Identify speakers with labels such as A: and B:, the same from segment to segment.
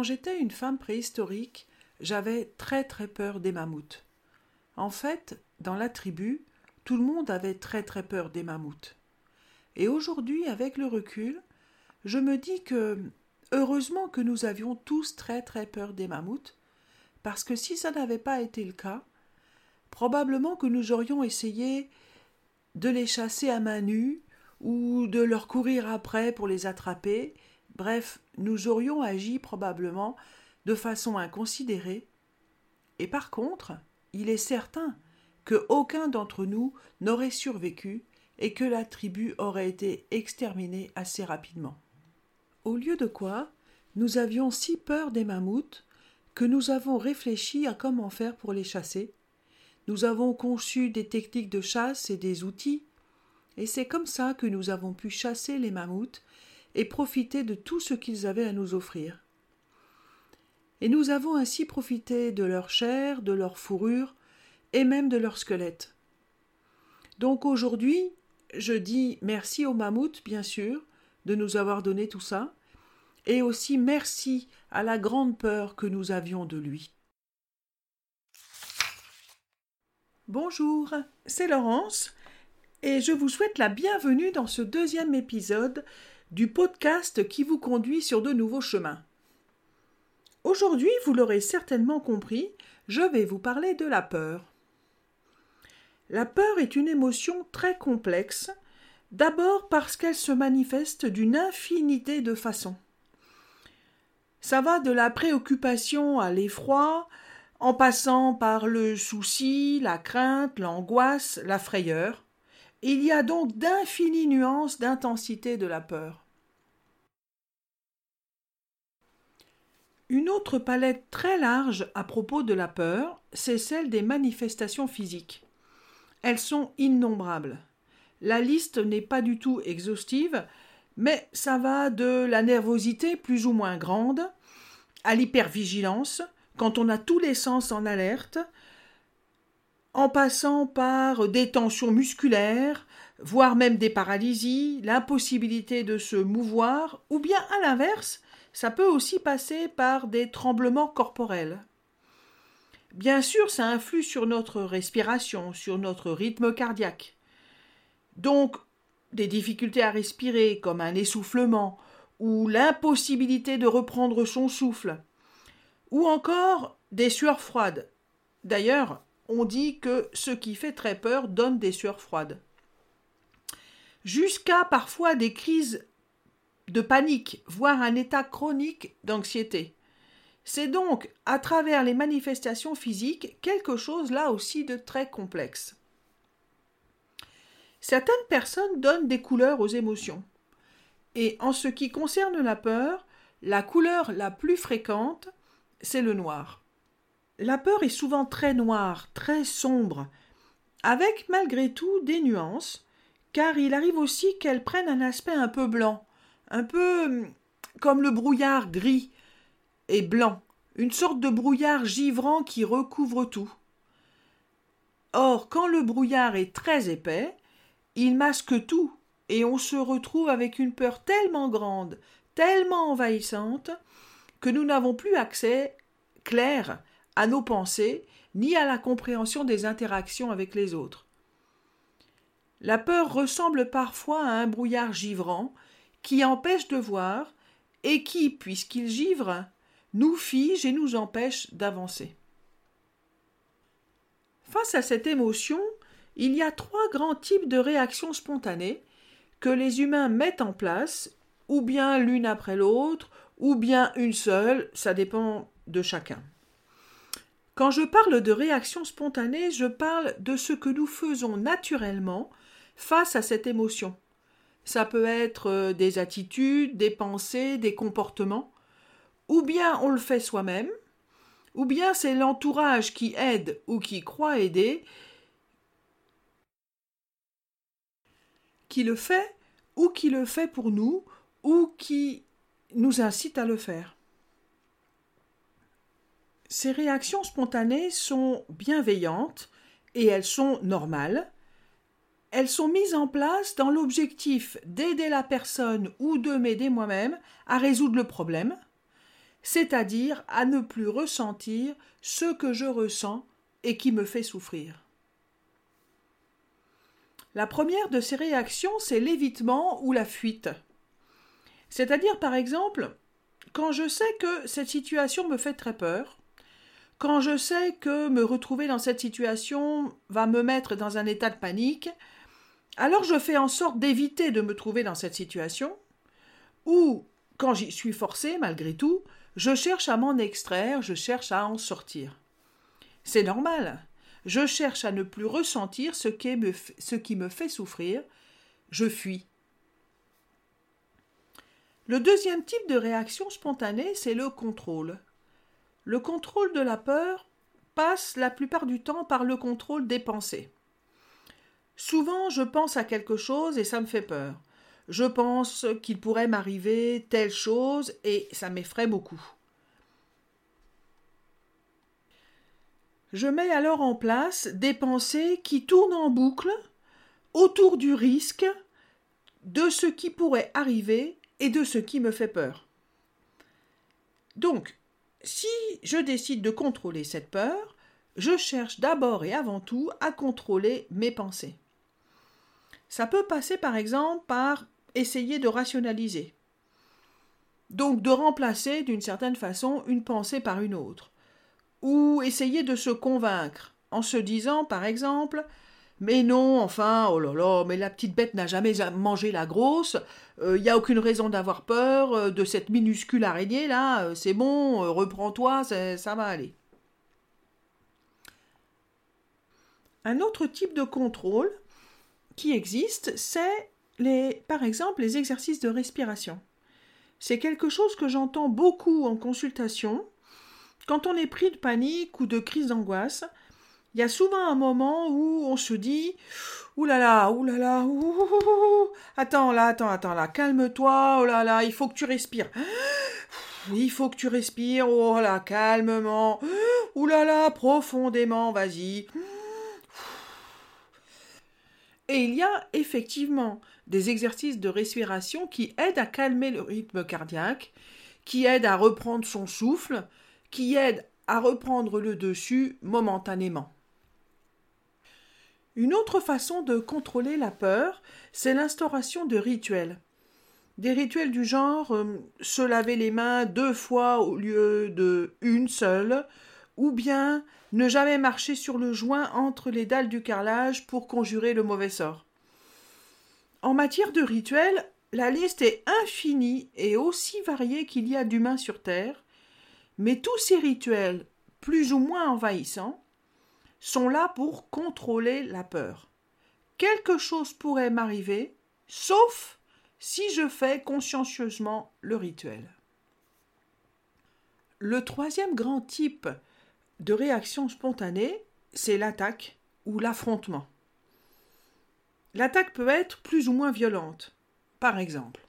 A: Quand j'étais une femme préhistorique, j'avais très très peur des mammouths. En fait, dans la tribu, tout le monde avait très très peur des mammouths. Et aujourd'hui, avec le recul, je me dis que heureusement que nous avions tous très très peur des mammouths, parce que si ça n'avait pas été le cas, probablement que nous aurions essayé de les chasser à main nue ou de leur courir après pour les attraper. Bref, nous aurions agi probablement de façon inconsidérée. Et par contre, il est certain que aucun d'entre nous n'aurait survécu et que la tribu aurait été exterminée assez rapidement. Au lieu de quoi, nous avions si peur des mammouths que nous avons réfléchi à comment faire pour les chasser. Nous avons conçu des techniques de chasse et des outils, et c'est comme ça que nous avons pu chasser les mammouths et profiter de tout ce qu'ils avaient à nous offrir. Et nous avons ainsi profité de leur chair, de leur fourrure, et même de leur squelette. Donc aujourd'hui, je dis merci au mammouth, bien sûr, de nous avoir donné tout ça, et aussi merci à la grande peur que nous avions de lui. Bonjour, c'est Laurence, et je vous souhaite la bienvenue dans ce deuxième épisode du podcast qui vous conduit sur de nouveaux chemins. Aujourd'hui, vous l'aurez certainement compris, je vais vous parler de la peur. La peur est une émotion très complexe, d'abord parce qu'elle se manifeste d'une infinité de façons. Ça va de la préoccupation à l'effroi, en passant par le souci, la crainte, l'angoisse, la frayeur. Il y a donc d'infinies nuances d'intensité de la peur. Une autre palette très large à propos de la peur, c'est celle des manifestations physiques. Elles sont innombrables. La liste n'est pas du tout exhaustive, mais ça va de la nervosité plus ou moins grande à l'hypervigilance, quand on a tous les sens en alerte, en passant par des tensions musculaires, voire même des paralysies, l'impossibilité de se mouvoir, ou bien à l'inverse, ça peut aussi passer par des tremblements corporels. Bien sûr, ça influe sur notre respiration, sur notre rythme cardiaque. Donc, des difficultés à respirer, comme un essoufflement, ou l'impossibilité de reprendre son souffle, ou encore des sueurs froides. D'ailleurs, on dit que ce qui fait très peur donne des sueurs froides. Jusqu'à parfois des crises de panique, voire un état chronique d'anxiété. C'est donc, à travers les manifestations physiques, quelque chose là aussi de très complexe. Certaines personnes donnent des couleurs aux émotions. Et en ce qui concerne la peur, la couleur la plus fréquente, c'est le noir. La peur est souvent très noire, très sombre, avec malgré tout des nuances, car il arrive aussi qu'elle prenne un aspect un peu blanc, un peu hum, comme le brouillard gris et blanc, une sorte de brouillard givrant qui recouvre tout. Or, quand le brouillard est très épais, il masque tout, et on se retrouve avec une peur tellement grande, tellement envahissante, que nous n'avons plus accès clair à nos pensées, ni à la compréhension des interactions avec les autres. La peur ressemble parfois à un brouillard givrant qui empêche de voir et qui, puisqu'il givre, nous fige et nous empêche d'avancer. Face à cette émotion, il y a trois grands types de réactions spontanées que les humains mettent en place, ou bien l'une après l'autre, ou bien une seule, ça dépend de chacun. Quand je parle de réaction spontanée, je parle de ce que nous faisons naturellement face à cette émotion. Ça peut être euh, des attitudes, des pensées, des comportements, ou bien on le fait soi-même, ou bien c'est l'entourage qui aide ou qui croit aider qui le fait ou qui le fait pour nous ou qui nous incite à le faire. Ces réactions spontanées sont bienveillantes et elles sont normales. Elles sont mises en place dans l'objectif d'aider la personne ou de m'aider moi-même à résoudre le problème c'est-à-dire à ne plus ressentir ce que je ressens et qui me fait souffrir. La première de ces réactions, c'est l'évitement ou la fuite. C'est-à-dire, par exemple, quand je sais que cette situation me fait très peur, quand je sais que me retrouver dans cette situation va me mettre dans un état de panique, alors je fais en sorte d'éviter de me trouver dans cette situation, ou, quand j'y suis forcé malgré tout, je cherche à m'en extraire, je cherche à en sortir. C'est normal. Je cherche à ne plus ressentir ce qui me, ce qui me fait souffrir. Je fuis. Le deuxième type de réaction spontanée, c'est le contrôle. Le contrôle de la peur passe la plupart du temps par le contrôle des pensées. Souvent, je pense à quelque chose et ça me fait peur. Je pense qu'il pourrait m'arriver telle chose et ça m'effraie beaucoup. Je mets alors en place des pensées qui tournent en boucle autour du risque, de ce qui pourrait arriver et de ce qui me fait peur. Donc, si je décide de contrôler cette peur, je cherche d'abord et avant tout à contrôler mes pensées. Ça peut passer par exemple par essayer de rationaliser. Donc de remplacer d'une certaine façon une pensée par une autre. Ou essayer de se convaincre en se disant par exemple mais non, enfin, oh là là, mais la petite bête n'a jamais mangé la grosse, il euh, n'y a aucune raison d'avoir peur euh, de cette minuscule araignée là, euh, c'est bon, reprends-toi, ça va aller. Un autre type de contrôle qui existe, c'est les, par exemple les exercices de respiration. C'est quelque chose que j'entends beaucoup en consultation. Quand on est pris de panique ou de crise d'angoisse, il y a souvent un moment où on se dit là, ouh, attends là, attends, attends là, calme-toi, oh là là, il faut que tu respires. Il faut que tu respires, oh là, calmement. Là, profondément, vas-y. Et il y a effectivement des exercices de respiration qui aident à calmer le rythme cardiaque, qui aident à reprendre son souffle, qui aident à reprendre le dessus momentanément. Une autre façon de contrôler la peur, c'est l'instauration de rituels. Des rituels du genre euh, se laver les mains deux fois au lieu de une seule, ou bien ne jamais marcher sur le joint entre les dalles du carrelage pour conjurer le mauvais sort. En matière de rituels, la liste est infinie et aussi variée qu'il y a d'humains sur Terre, mais tous ces rituels, plus ou moins envahissants, sont là pour contrôler la peur. Quelque chose pourrait m'arriver, sauf si je fais consciencieusement le rituel. Le troisième grand type de réaction spontanée, c'est l'attaque ou l'affrontement. L'attaque peut être plus ou moins violente. Par exemple,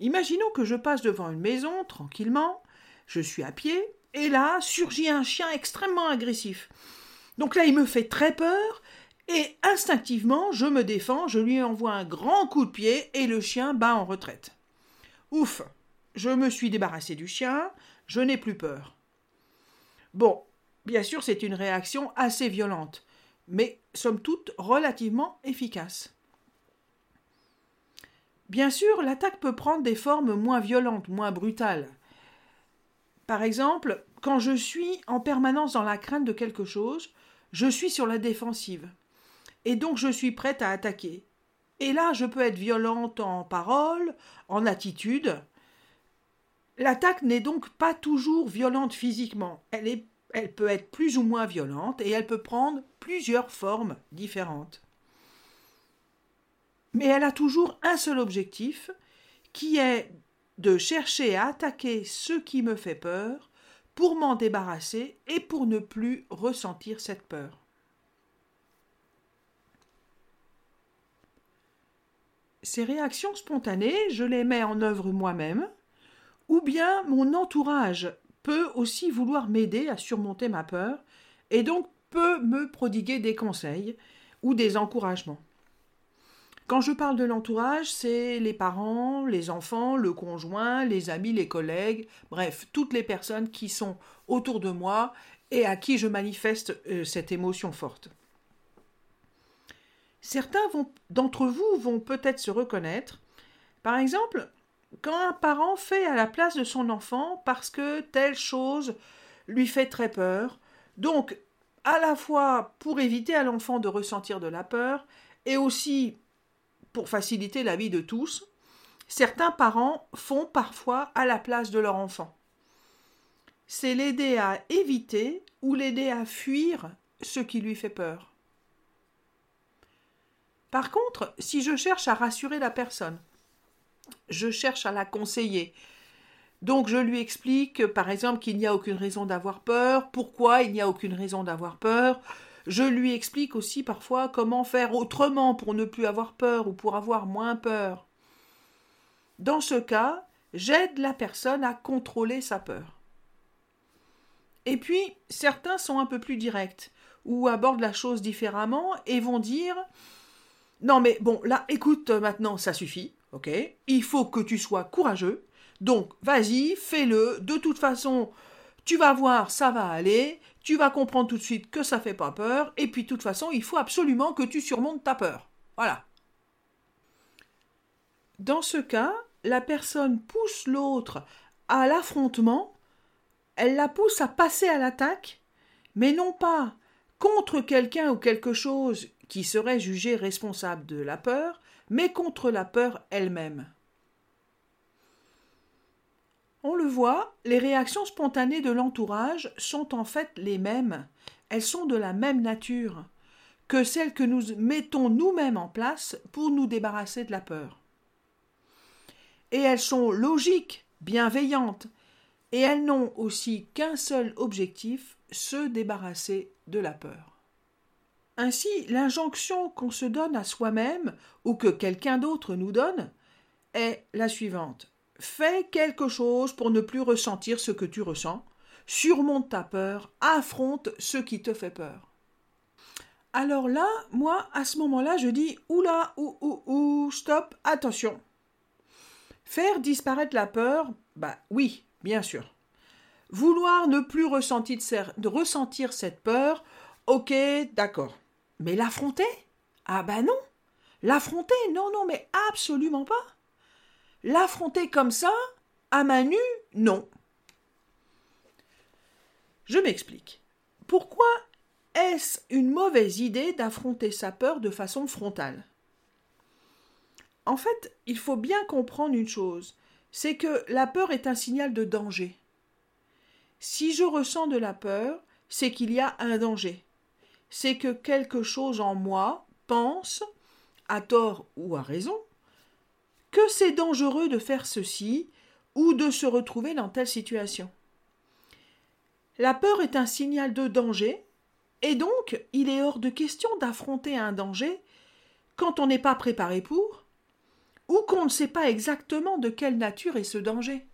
A: imaginons que je passe devant une maison tranquillement, je suis à pied, et là surgit un chien extrêmement agressif. Donc là, il me fait très peur, et instinctivement, je me défends, je lui envoie un grand coup de pied, et le chien bat en retraite. Ouf, je me suis débarrassé du chien, je n'ai plus peur. Bon, Bien sûr, c'est une réaction assez violente, mais somme toute relativement efficace. Bien sûr, l'attaque peut prendre des formes moins violentes, moins brutales. Par exemple, quand je suis en permanence dans la crainte de quelque chose, je suis sur la défensive. Et donc je suis prête à attaquer. Et là, je peux être violente en parole, en attitude. L'attaque n'est donc pas toujours violente physiquement, elle elle peut être plus ou moins violente et elle peut prendre plusieurs formes différentes. Mais elle a toujours un seul objectif, qui est de chercher à attaquer ce qui me fait peur pour m'en débarrasser et pour ne plus ressentir cette peur. Ces réactions spontanées, je les mets en œuvre moi-même, ou bien mon entourage peut aussi vouloir m'aider à surmonter ma peur et donc peut me prodiguer des conseils ou des encouragements. Quand je parle de l'entourage, c'est les parents, les enfants, le conjoint, les amis, les collègues, bref, toutes les personnes qui sont autour de moi et à qui je manifeste euh, cette émotion forte. Certains d'entre vous vont peut-être se reconnaître. Par exemple, quand un parent fait à la place de son enfant parce que telle chose lui fait très peur, donc à la fois pour éviter à l'enfant de ressentir de la peur et aussi pour faciliter la vie de tous, certains parents font parfois à la place de leur enfant. C'est l'aider à éviter ou l'aider à fuir ce qui lui fait peur. Par contre, si je cherche à rassurer la personne, je cherche à la conseiller, donc je lui explique, par exemple, qu'il n'y a aucune raison d'avoir peur, pourquoi il n'y a aucune raison d'avoir peur? Je lui explique aussi parfois comment faire autrement pour ne plus avoir peur ou pour avoir moins peur. Dans ce cas, j'aide la personne à contrôler sa peur. Et puis, certains sont un peu plus directs, ou abordent la chose différemment et vont dire Non, mais bon, là, écoute, maintenant, ça suffit, ok Il faut que tu sois courageux, donc, vas-y, fais-le. De toute façon, tu vas voir, ça va aller. Tu vas comprendre tout de suite que ça fait pas peur. Et puis, de toute façon, il faut absolument que tu surmontes ta peur. Voilà. Dans ce cas, la personne pousse l'autre à l'affrontement. Elle la pousse à passer à l'attaque, mais non pas contre quelqu'un ou quelque chose qui serait jugé responsable de la peur, mais contre la peur elle-même. On le voit, les réactions spontanées de l'entourage sont en fait les mêmes, elles sont de la même nature que celles que nous mettons nous-mêmes en place pour nous débarrasser de la peur. Et elles sont logiques, bienveillantes, et elles n'ont aussi qu'un seul objectif, se débarrasser de la peur. Ainsi, l'injonction qu'on se donne à soi-même ou que quelqu'un d'autre nous donne est la suivante. Fais quelque chose pour ne plus ressentir ce que tu ressens. Surmonte ta peur, affronte ce qui te fait peur. Alors là, moi, à ce moment-là, je dis oula, ou, ou, ou, stop, attention. Faire disparaître la peur, bah oui, bien sûr. Vouloir ne plus ressentir, de ressentir cette peur, ok, d'accord. Mais l'affronter? Ah bah non L'affronter? Non, non, mais absolument pas L'affronter comme ça, à main nue, non. Je m'explique. Pourquoi est-ce une mauvaise idée d'affronter sa peur de façon frontale? En fait, il faut bien comprendre une chose, c'est que la peur est un signal de danger. Si je ressens de la peur, c'est qu'il y a un danger. C'est que quelque chose en moi pense, à tort ou à raison, que c'est dangereux de faire ceci ou de se retrouver dans telle situation. La peur est un signal de danger, et donc il est hors de question d'affronter un danger quand on n'est pas préparé pour, ou qu'on ne sait pas exactement de quelle nature est ce danger.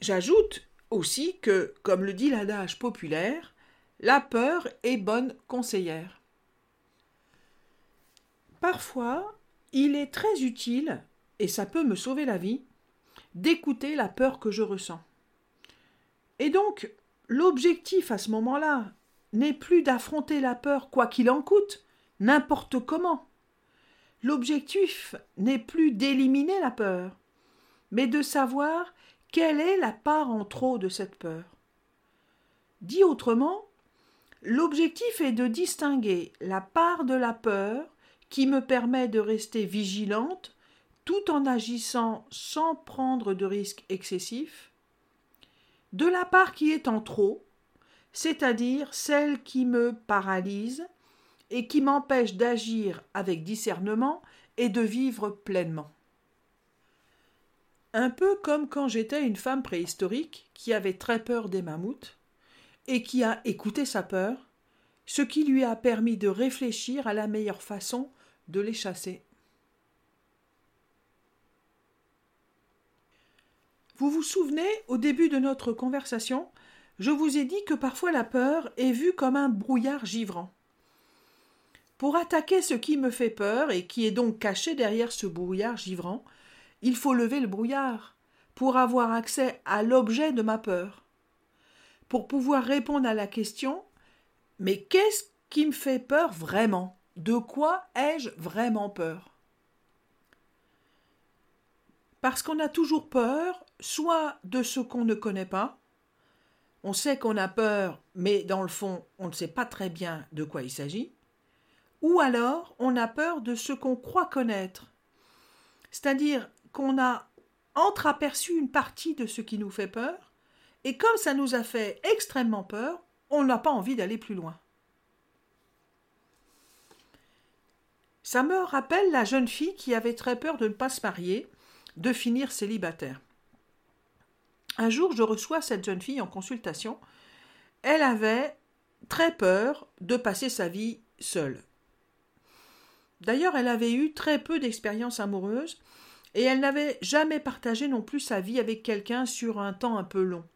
A: J'ajoute aussi que, comme le dit l'adage populaire, la peur est bonne conseillère. Parfois, il est très utile, et ça peut me sauver la vie, d'écouter la peur que je ressens. Et donc, l'objectif à ce moment-là n'est plus d'affronter la peur quoi qu'il en coûte, n'importe comment. L'objectif n'est plus d'éliminer la peur, mais de savoir quelle est la part en trop de cette peur. Dit autrement, l'objectif est de distinguer la part de la peur qui me permet de rester vigilante tout en agissant sans prendre de risques excessifs, de la part qui est en trop, c'est-à-dire celle qui me paralyse et qui m'empêche d'agir avec discernement et de vivre pleinement. Un peu comme quand j'étais une femme préhistorique qui avait très peur des mammouths et qui a écouté sa peur, ce qui lui a permis de réfléchir à la meilleure façon de les chasser. Vous vous souvenez, au début de notre conversation, je vous ai dit que parfois la peur est vue comme un brouillard givrant. Pour attaquer ce qui me fait peur et qui est donc caché derrière ce brouillard givrant, il faut lever le brouillard pour avoir accès à l'objet de ma peur. Pour pouvoir répondre à la question Mais qu'est-ce qui me fait peur vraiment? De quoi ai-je vraiment peur? Parce qu'on a toujours peur, soit de ce qu'on ne connaît pas, on sait qu'on a peur, mais dans le fond, on ne sait pas très bien de quoi il s'agit, ou alors on a peur de ce qu'on croit connaître, c'est-à-dire qu'on a entreaperçu une partie de ce qui nous fait peur, et comme ça nous a fait extrêmement peur, on n'a pas envie d'aller plus loin. Ça me rappelle la jeune fille qui avait très peur de ne pas se marier, de finir célibataire. Un jour, je reçois cette jeune fille en consultation. Elle avait très peur de passer sa vie seule. D'ailleurs, elle avait eu très peu d'expérience amoureuse et elle n'avait jamais partagé non plus sa vie avec quelqu'un sur un temps un peu long.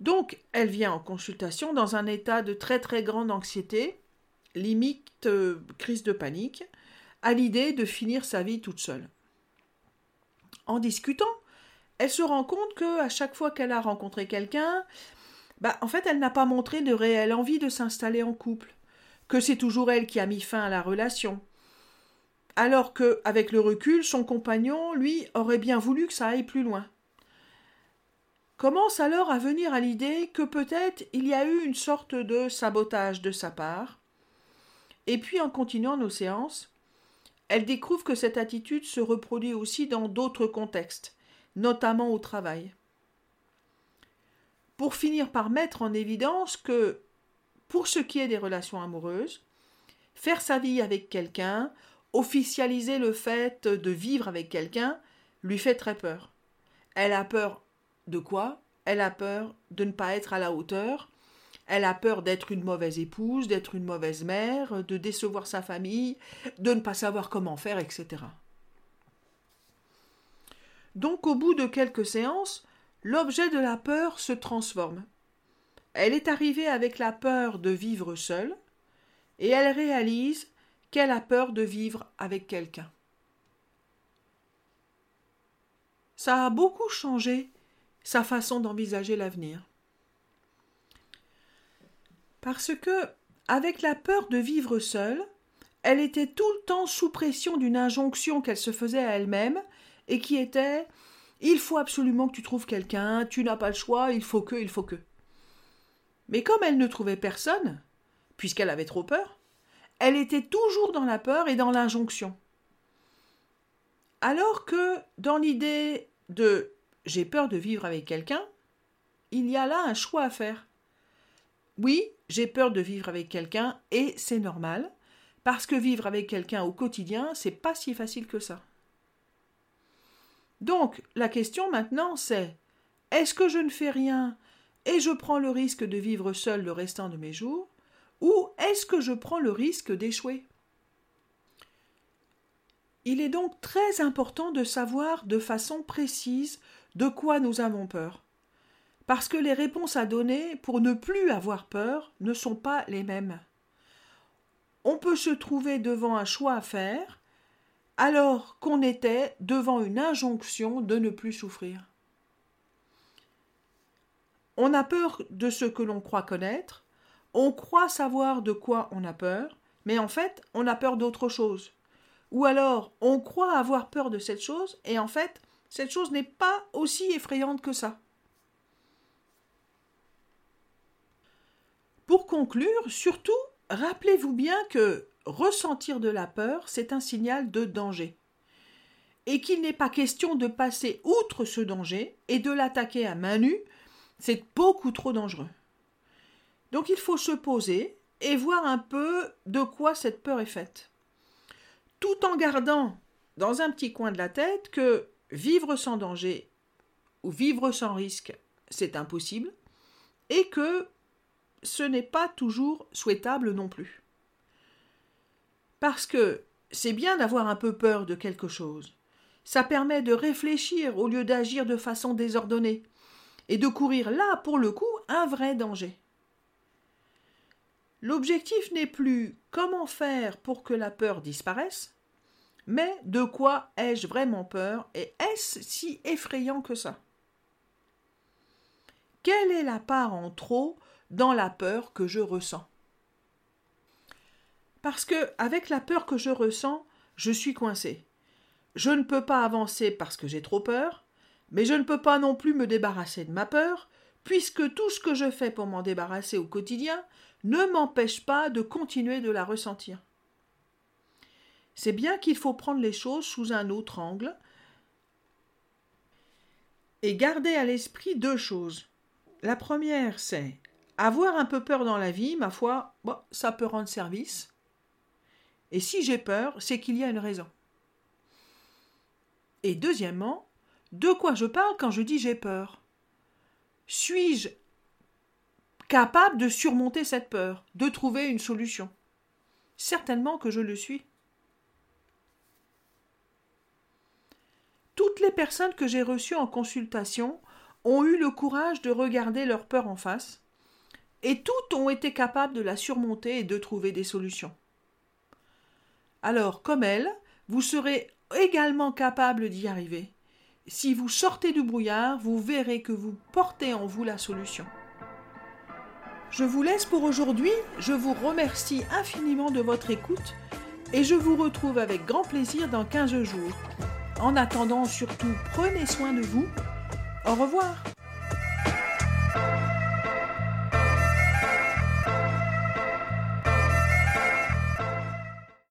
A: Donc, elle vient en consultation dans un état de très très grande anxiété, limite euh, crise de panique, à l'idée de finir sa vie toute seule. En discutant, elle se rend compte que à chaque fois qu'elle a rencontré quelqu'un, bah, en fait, elle n'a pas montré de réelle envie de s'installer en couple, que c'est toujours elle qui a mis fin à la relation. Alors que, avec le recul, son compagnon, lui, aurait bien voulu que ça aille plus loin. Commence alors à venir à l'idée que peut-être il y a eu une sorte de sabotage de sa part. Et puis, en continuant nos séances, elle découvre que cette attitude se reproduit aussi dans d'autres contextes, notamment au travail. Pour finir par mettre en évidence que, pour ce qui est des relations amoureuses, faire sa vie avec quelqu'un, officialiser le fait de vivre avec quelqu'un, lui fait très peur. Elle a peur de quoi? Elle a peur de ne pas être à la hauteur, elle a peur d'être une mauvaise épouse, d'être une mauvaise mère, de décevoir sa famille, de ne pas savoir comment faire, etc. Donc au bout de quelques séances, l'objet de la peur se transforme. Elle est arrivée avec la peur de vivre seule, et elle réalise qu'elle a peur de vivre avec quelqu'un. Ça a beaucoup changé sa façon d'envisager l'avenir. Parce que, avec la peur de vivre seule, elle était tout le temps sous pression d'une injonction qu'elle se faisait à elle-même et qui était il faut absolument que tu trouves quelqu'un, tu n'as pas le choix, il faut que, il faut que. Mais comme elle ne trouvait personne, puisqu'elle avait trop peur, elle était toujours dans la peur et dans l'injonction. Alors que dans l'idée de j'ai peur de vivre avec quelqu'un, il y a là un choix à faire. Oui, j'ai peur de vivre avec quelqu'un et c'est normal, parce que vivre avec quelqu'un au quotidien, c'est pas si facile que ça. Donc, la question maintenant, c'est est-ce que je ne fais rien et je prends le risque de vivre seul le restant de mes jours, ou est-ce que je prends le risque d'échouer? Il est donc très important de savoir de façon précise de quoi nous avons peur, parce que les réponses à donner pour ne plus avoir peur ne sont pas les mêmes. On peut se trouver devant un choix à faire, alors qu'on était devant une injonction de ne plus souffrir. On a peur de ce que l'on croit connaître, on croit savoir de quoi on a peur, mais en fait, on a peur d'autre chose. Ou alors, on croit avoir peur de cette chose, et en fait, cette chose n'est pas aussi effrayante que ça. Pour conclure, surtout, rappelez-vous bien que ressentir de la peur, c'est un signal de danger. Et qu'il n'est pas question de passer outre ce danger et de l'attaquer à main nue, c'est beaucoup trop dangereux. Donc il faut se poser et voir un peu de quoi cette peur est faite. Tout en gardant dans un petit coin de la tête que vivre sans danger ou vivre sans risque, c'est impossible, et que ce n'est pas toujours souhaitable non plus. Parce que c'est bien d'avoir un peu peur de quelque chose. Ça permet de réfléchir au lieu d'agir de façon désordonnée, et de courir là, pour le coup, un vrai danger. L'objectif n'est plus comment faire pour que la peur disparaisse, mais de quoi ai-je vraiment peur et est-ce si effrayant que ça? Quelle est la part en trop dans la peur que je ressens Parce que, avec la peur que je ressens, je suis coincé. Je ne peux pas avancer parce que j'ai trop peur, mais je ne peux pas non plus me débarrasser de ma peur, puisque tout ce que je fais pour m'en débarrasser au quotidien ne m'empêche pas de continuer de la ressentir. C'est bien qu'il faut prendre les choses sous un autre angle et garder à l'esprit deux choses. La première, c'est avoir un peu peur dans la vie, ma foi, ça peut rendre service. Et si j'ai peur, c'est qu'il y a une raison. Et deuxièmement, de quoi je parle quand je dis j'ai peur? Suis-je capable de surmonter cette peur, de trouver une solution? Certainement que je le suis. Toutes les personnes que j'ai reçues en consultation ont eu le courage de regarder leur peur en face, et toutes ont été capables de la surmonter et de trouver des solutions. Alors, comme elles, vous serez également capable d'y arriver. Si vous sortez du brouillard, vous verrez que vous portez en vous la solution. Je vous laisse pour aujourd'hui, je vous remercie infiniment de votre écoute et je vous retrouve avec grand plaisir dans 15 jours. En attendant, surtout, prenez soin de vous. Au revoir.